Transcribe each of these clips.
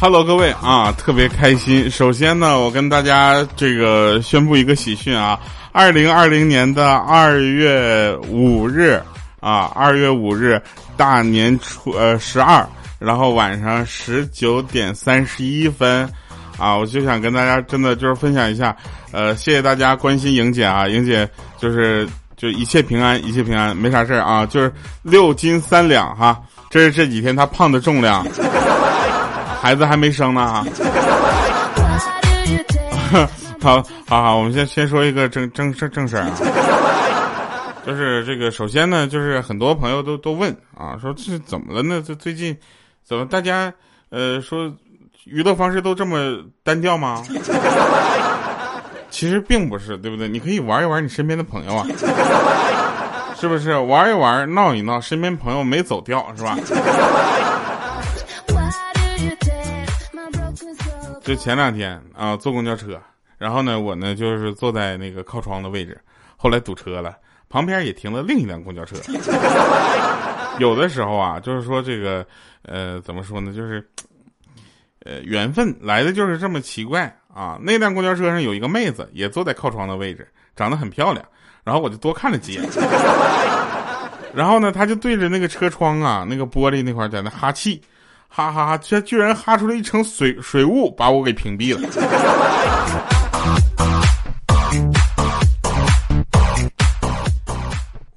Hello，各位啊，特别开心。首先呢，我跟大家这个宣布一个喜讯啊，二零二零年的二月五日啊，二月五日大年初呃十二，然后晚上十九点三十一分啊，我就想跟大家真的就是分享一下，呃，谢谢大家关心莹姐啊，莹姐就是就一切平安，一切平安，没啥事儿啊，就是六斤三两哈，这是这几天她胖的重量。孩子还没生呢，好好好，我们先先说一个正正正正事儿啊，就是这个，首先呢，就是很多朋友都都问啊，说这怎么了呢？这最近怎么大家呃说娱乐方式都这么单调吗？其实并不是，对不对？你可以玩一玩你身边的朋友啊，是不是？玩一玩，闹一闹，身边朋友没走掉，是吧？就前两天啊，坐公交车，然后呢，我呢就是坐在那个靠窗的位置，后来堵车了，旁边也停了另一辆公交车。有的时候啊，就是说这个，呃，怎么说呢，就是，呃，缘分来的就是这么奇怪啊。那辆公交车上有一个妹子，也坐在靠窗的位置，长得很漂亮，然后我就多看了几眼。然后呢，她就对着那个车窗啊，那个玻璃那块在那哈气。哈哈哈！这居然哈出了一层水水雾，把我给屏蔽了。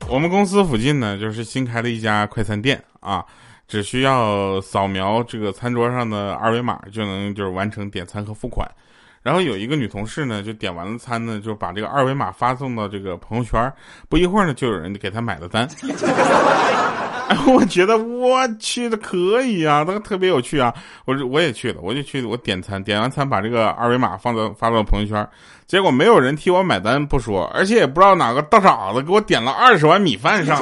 我们公司附近呢，就是新开了一家快餐店啊，只需要扫描这个餐桌上的二维码，就能就是完成点餐和付款。然后有一个女同事呢，就点完了餐呢，就把这个二维码发送到这个朋友圈。不一会儿呢，就有人给她买了单。哎，我觉得我去的可以啊，那个特别有趣啊。我我也去了，我就去我点餐，点完餐把这个二维码放在发到朋友圈。结果没有人替我买单不说，而且也不知道哪个大傻子给我点了二十碗米饭上。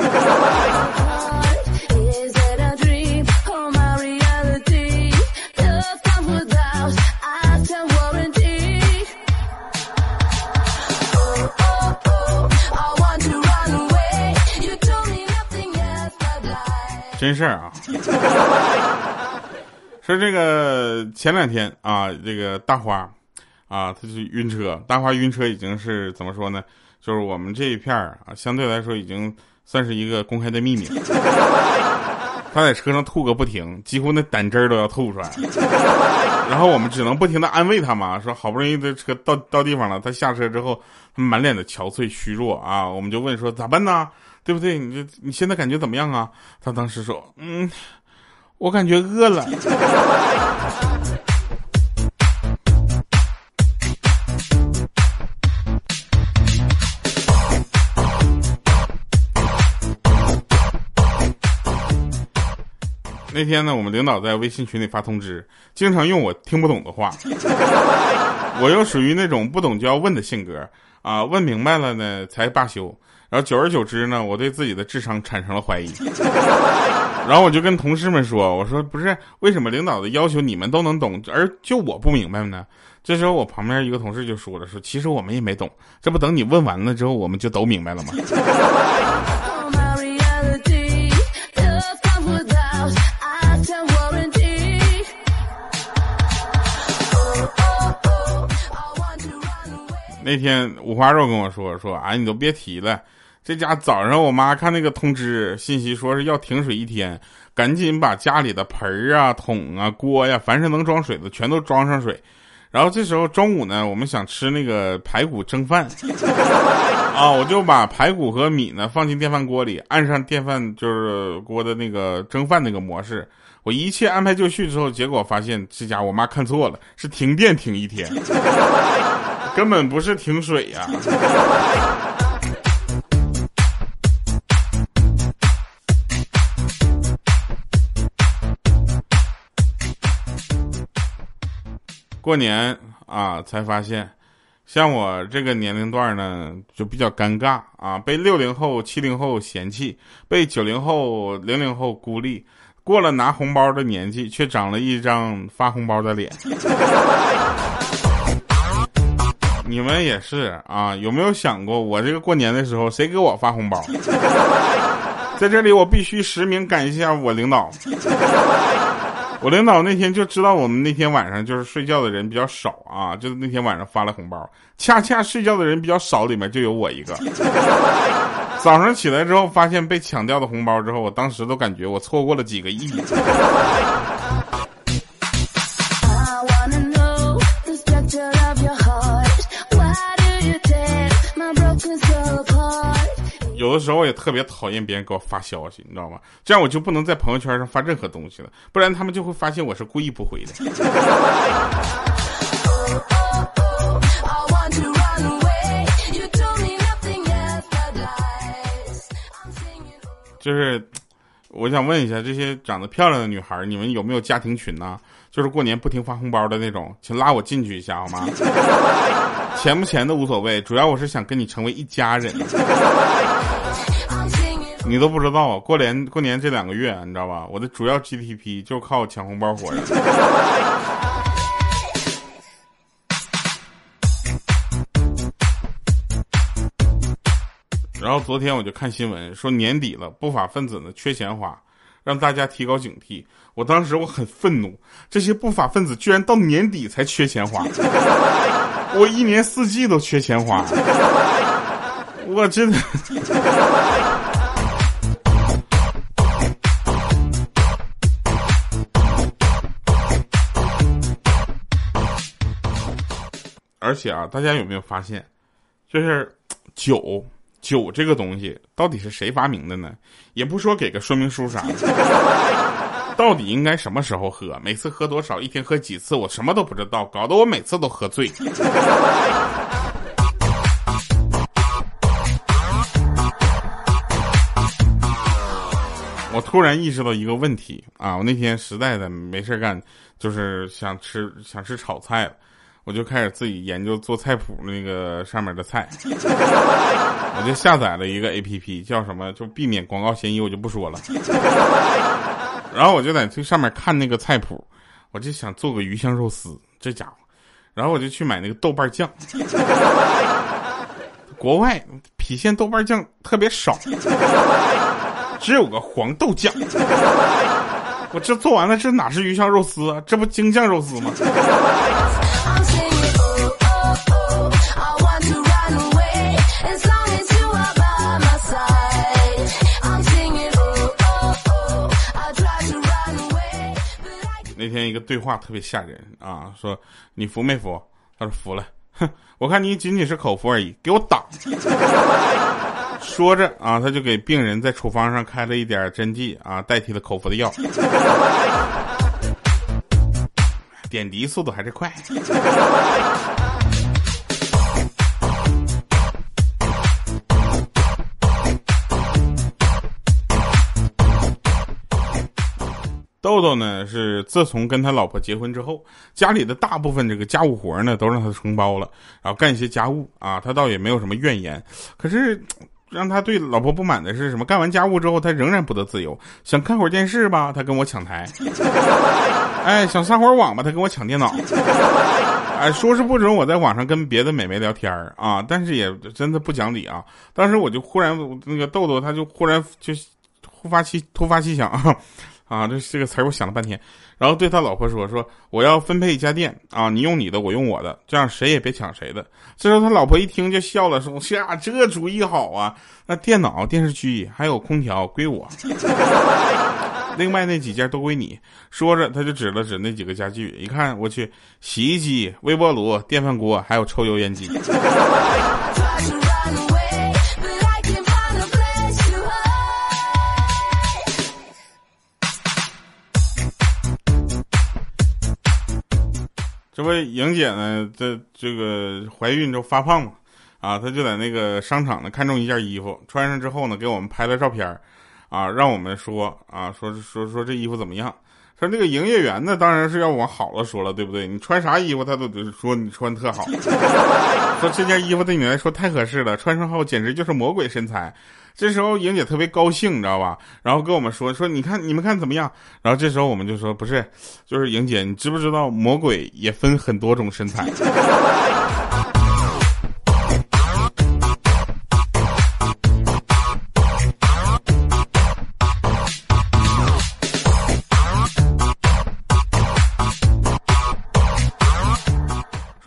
真事儿啊！说这个前两天啊，这个大花啊，他就晕车。大花晕车已经是怎么说呢？就是我们这一片儿啊，相对来说已经算是一个公开的秘密。他 在车上吐个不停，几乎那胆汁儿都要吐出来。然后我们只能不停的安慰他嘛，说好不容易这车到到地方了，他下车之后，满脸的憔悴虚弱啊。我们就问说咋办呢？对不对？你这你现在感觉怎么样啊？他当时说：“嗯，我感觉饿了。”那天呢，我们领导在微信群里发通知，经常用我听不懂的话。我又属于那种不懂就要问的性格啊，问明白了呢才罢休。然后久而久之呢，我对自己的智商产生了怀疑。然后我就跟同事们说：“我说不是，为什么领导的要求你们都能懂，而就我不明白呢？”这时候我旁边一个同事就说了：“说其实我们也没懂，这不等你问完了之后，我们就都明白了吗？” 那天五花肉跟我说：“说啊，你都别提了。”这家早上我妈看那个通知信息，说是要停水一天，赶紧把家里的盆儿啊、桶啊、锅呀，凡是能装水的全都装上水。然后这时候中午呢，我们想吃那个排骨蒸饭，啊，我就把排骨和米呢放进电饭锅里，按上电饭就是锅的那个蒸饭那个模式。我一切安排就绪之后，结果发现这家我妈看错了，是停电停一天，根本不是停水呀。过年啊，才发现，像我这个年龄段呢，就比较尴尬啊，被六零后、七零后嫌弃，被九零后、零零后孤立，过了拿红包的年纪，却长了一张发红包的脸。你们也是啊？有没有想过，我这个过年的时候，谁给我发红包？在这里，我必须实名感谢我领导。我领导那天就知道我们那天晚上就是睡觉的人比较少啊，就是那天晚上发了红包，恰恰睡觉的人比较少，里面就有我一个。早上起来之后，发现被抢掉的红包之后，我当时都感觉我错过了几个亿。的时候也特别讨厌别人给我发消息，你知道吗？这样我就不能在朋友圈上发任何东西了，不然他们就会发现我是故意不回的。就是，我想问一下这些长得漂亮的女孩，你们有没有家庭群呢？就是过年不停发红包的那种，请拉我进去一下好吗？钱不钱的无所谓，主要我是想跟你成为一家人。你都不知道啊，过年过年这两个月，你知道吧？我的主要 GDP 就靠抢红包活着。然后昨天我就看新闻说年底了，不法分子呢缺钱花，让大家提高警惕。我当时我很愤怒，这些不法分子居然到年底才缺钱花，我一年四季都缺钱花，我真的。而且啊，大家有没有发现，就是 酒酒这个东西到底是谁发明的呢？也不说给个说明书啥的，到底应该什么时候喝？每次喝多少？一天喝几次？我什么都不知道，搞得我每次都喝醉。我突然意识到一个问题啊！我那天实在的没事干，就是想吃想吃炒菜了。我就开始自己研究做菜谱那个上面的菜，我就下载了一个 A P P，叫什么？就避免广告嫌疑，我就不说了。然后我就在这上面看那个菜谱，我就想做个鱼香肉丝，这家伙。然后我就去买那个豆瓣酱，国外郫县豆瓣酱特别少，只有个黄豆酱。我这做完了，这哪是鱼香肉丝啊？这不京酱肉丝吗？那天一个对话特别吓人啊，说你服没服？他说服了。哼，我看你仅仅是口服而已，给我打。说着啊，他就给病人在处方上开了一点针剂啊，代替了口服的药。点滴速度还是快。豆豆呢是自从跟他老婆结婚之后，家里的大部分这个家务活呢都让他承包了，然后干一些家务啊，他倒也没有什么怨言。可是让他对老婆不满的是什么？干完家务之后，他仍然不得自由，想看会儿电视吧，他跟我抢台；哎，想上会儿网吧，他跟我抢电脑。哎，说是不准我在网上跟别的美眉聊天儿啊，但是也真的不讲理啊。当时我就忽然那个豆豆他就忽然就突发奇突发奇想啊。啊，这这个词儿我想了半天，然后对他老婆说：“说我要分配家店啊，你用你的，我用我的，这样谁也别抢谁的。”这时候他老婆一听就笑了，说：“呀，这主意好啊！那电脑、电视机还有空调归我，另外那几件都归你。”说着，他就指了指那几个家具，一看，我去，洗衣机、微波炉、电饭锅，还有抽油烟机。这不莹姐呢，这这个怀孕就发胖嘛，啊，她就在那个商场呢看中一件衣服，穿上之后呢，给我们拍了照片啊，让我们说啊，说说说这衣服怎么样？说那个营业员呢，当然是要往好了说了，对不对？你穿啥衣服，他都得说你穿特好，说这件衣服对你来说太合适了，穿上后简直就是魔鬼身材。这时候莹姐特别高兴，你知道吧？然后跟我们说说，你看你们看怎么样？然后这时候我们就说不是，就是莹姐，你知不知道魔鬼也分很多种身材？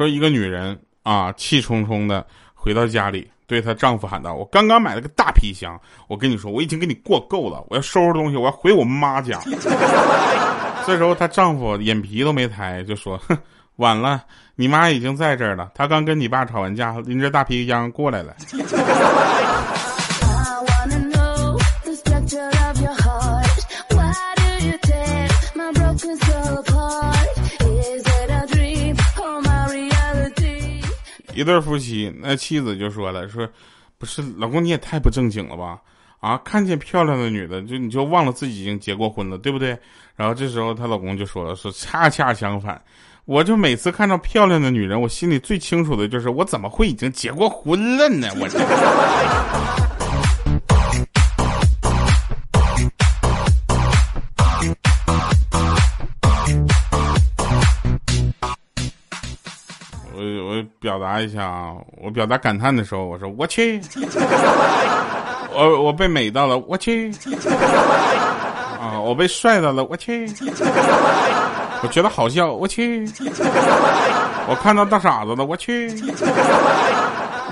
说一个女人啊，气冲冲的回到家里，对她丈夫喊道：“我刚刚买了个大皮箱，我跟你说，我已经给你过够了，我要收拾东西，我要回我妈家。”这时候她丈夫眼皮都没抬，就说：“哼，晚了，你妈已经在这儿了，她刚跟你爸吵完架，拎着大皮箱过来了。”一对夫妻，那妻子就说了：“说不是老公，你也太不正经了吧？啊，看见漂亮的女的，就你就忘了自己已经结过婚了，对不对？”然后这时候她老公就说了：“说恰恰相反，我就每次看到漂亮的女人，我心里最清楚的就是我怎么会已经结过婚了呢？我。”表达一下啊！我表达感叹的时候，我说我去，我我被美到了，我去 啊！我被帅到了，我去！我觉得好笑，我去！我看到大傻子了，我去！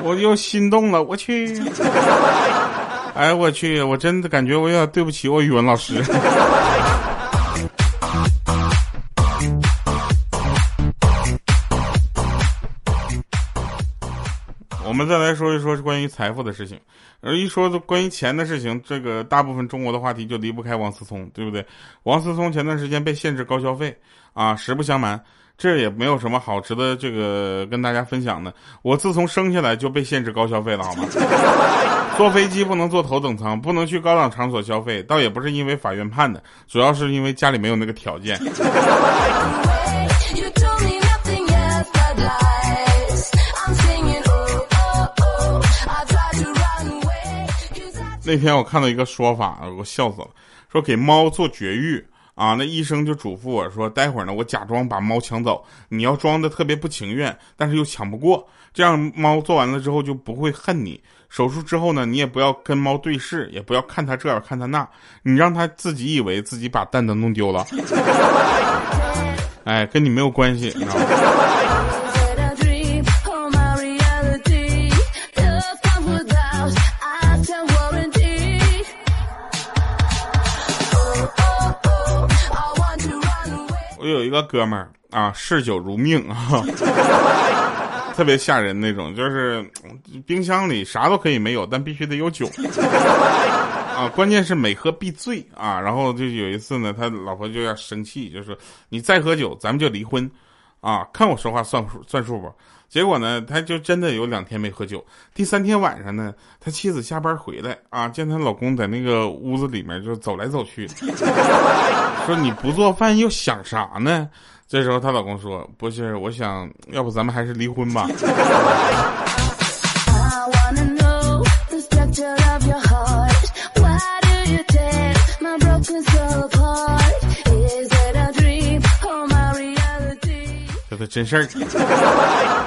我又心动了，我去！哎，我去！我真的感觉我有点对不起我语文老师。们再来说一说是关于财富的事情，而一说关于钱的事情，这个大部分中国的话题就离不开王思聪，对不对？王思聪前段时间被限制高消费，啊，实不相瞒，这也没有什么好值得这个跟大家分享的。我自从生下来就被限制高消费了，好吗？坐飞机不能坐头等舱，不能去高档场所消费，倒也不是因为法院判的，主要是因为家里没有那个条件。那天我看到一个说法，我笑死了。说给猫做绝育啊，那医生就嘱咐我说，待会儿呢，我假装把猫抢走，你要装的特别不情愿，但是又抢不过，这样猫做完了之后就不会恨你。手术之后呢，你也不要跟猫对视，也不要看它这样看它那，你让它自己以为自己把蛋都弄丢了。哎，跟你没有关系，你知道吗？有一个哥们儿啊，嗜酒如命啊，特别吓人那种，就是冰箱里啥都可以没有，但必须得有酒啊，关键是每喝必醉啊。然后就有一次呢，他老婆就要生气，就说你再喝酒，咱们就离婚啊！看我说话算数算数不？结果呢，他就真的有两天没喝酒。第三天晚上呢，他妻子下班回来啊，见她老公在那个屋子里面就走来走去，说你不做饭又想啥呢？这时候她老公说：“不是，我想要不咱们还是离婚吧。”真事儿。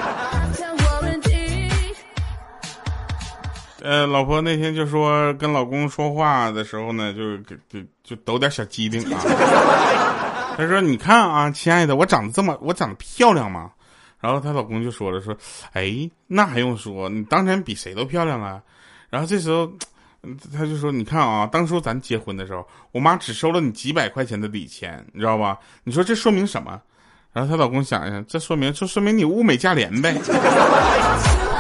呃，老婆那天就说跟老公说话的时候呢，就就就抖点小机灵啊。她说：“你看啊，亲爱的，我长得这么，我长得漂亮吗？”然后她老公就说了：“说，哎，那还用说？你当然比谁都漂亮啊。”然后这时候，他就说：“你看啊，当初咱结婚的时候，我妈只收了你几百块钱的礼钱，你知道吧？你说这说明什么？”然后她老公想一想，这说明这说明你物美价廉呗。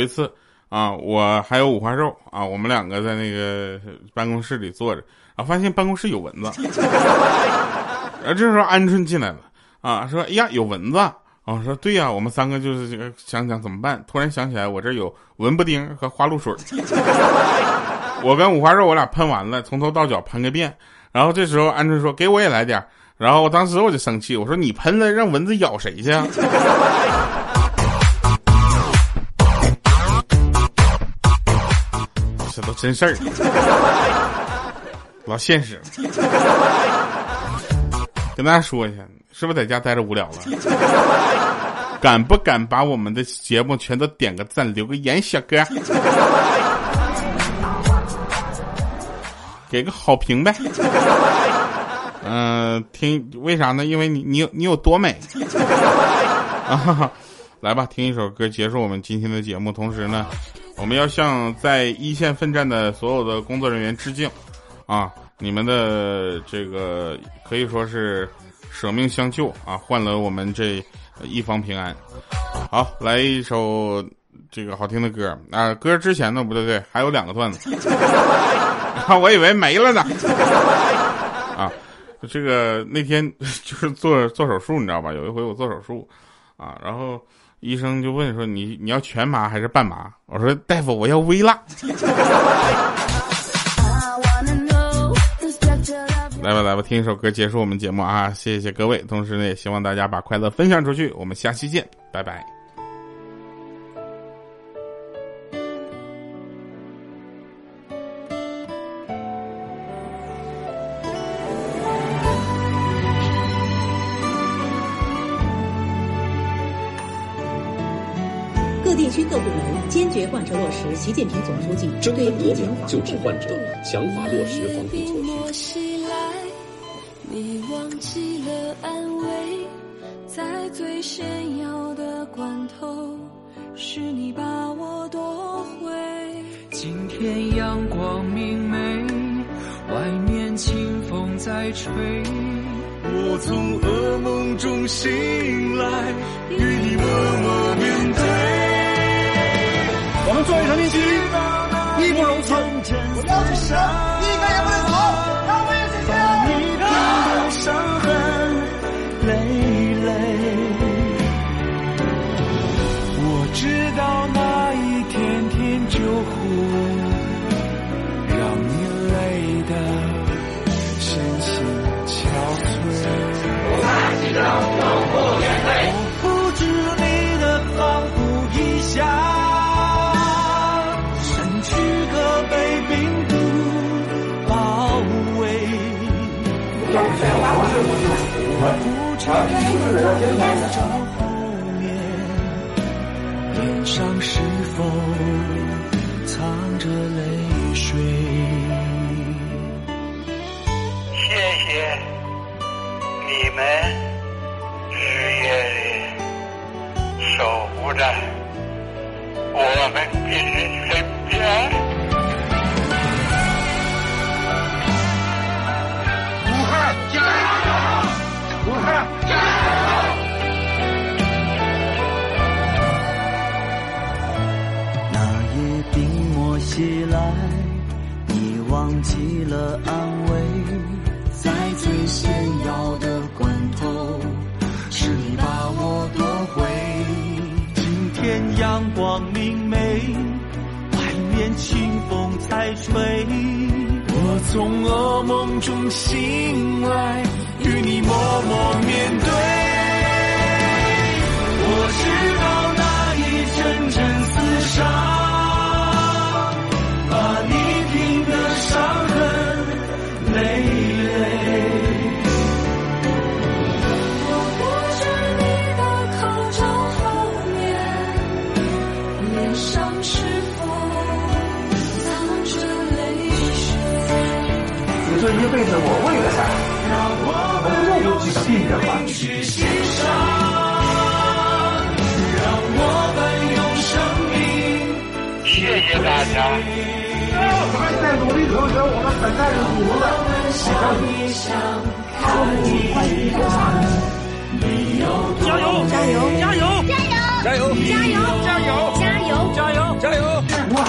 有一次啊，我还有五花肉啊，我们两个在那个办公室里坐着，啊，发现办公室有蚊子，然后这时候鹌鹑进来了啊，说：“哎呀，有蚊子！”啊，说：“对呀，我们三个就是想想怎么办。”突然想起来，我这有蚊不叮和花露水，我跟五花肉我俩喷完了，从头到脚喷个遍。然后这时候鹌鹑说：“给我也来点。”然后我当时我就生气，我说：“你喷了，让蚊子咬谁去？” 都真事儿，老现实。跟大家说一下，是不是在家待着无聊了？敢不敢把我们的节目全都点个赞，留个言，小哥？给个好评呗。嗯，听为啥呢？因为你你有你有多美 啊！来吧，听一首歌结束我们今天的节目。同时呢，我们要向在一线奋战的所有的工作人员致敬啊！你们的这个可以说是舍命相救啊，换了我们这一方平安。好，来一首这个好听的歌啊！歌之前呢，不对对，还有两个段子，我以为没了呢。啊，这个那天就是做做手术，你知道吧？有一回我做手术啊，然后。医生就问说：“你你要全麻还是半麻？”我说：“大夫，我要微辣。”来吧来吧，听一首歌结束我们节目啊！谢谢各位，同时呢也希望大家把快乐分享出去。我们下期见，拜拜。总书记对疫情救治患者，强化落实防控措施。你忘记了安慰，在最炫耀的关头，是你把我夺回。今天阳光明媚，外面清风在吹，我从噩梦中醒来，与你我要出死，一个也不能少。让我们一起的伤痕累累。我知道那一天天救护，让你累得身心憔悴。我太记得。脸上是否藏着泪水？谢谢你们天阳光明媚，外面清风在吹，我从噩梦中醒来，与你默默面对。我知道那一阵阵厮杀。这一辈子我为了啥？我不就有几个病人吗？谢谢大家。在努力同学，我们等待着努力。想一想，看一看，加油！加油！加油！加油！加油！加油！加油！加油！加油！加油！武汉。